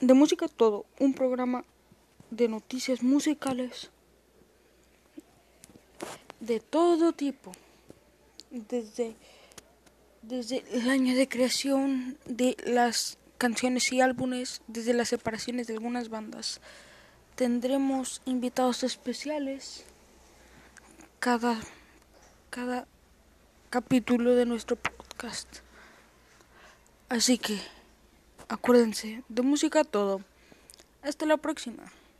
de música todo, un programa de noticias musicales de todo tipo, desde, desde el año de creación de las canciones y álbumes, desde las separaciones de algunas bandas. Tendremos invitados especiales cada, cada capítulo de nuestro podcast. Así que, acuérdense, de música todo. Hasta la próxima.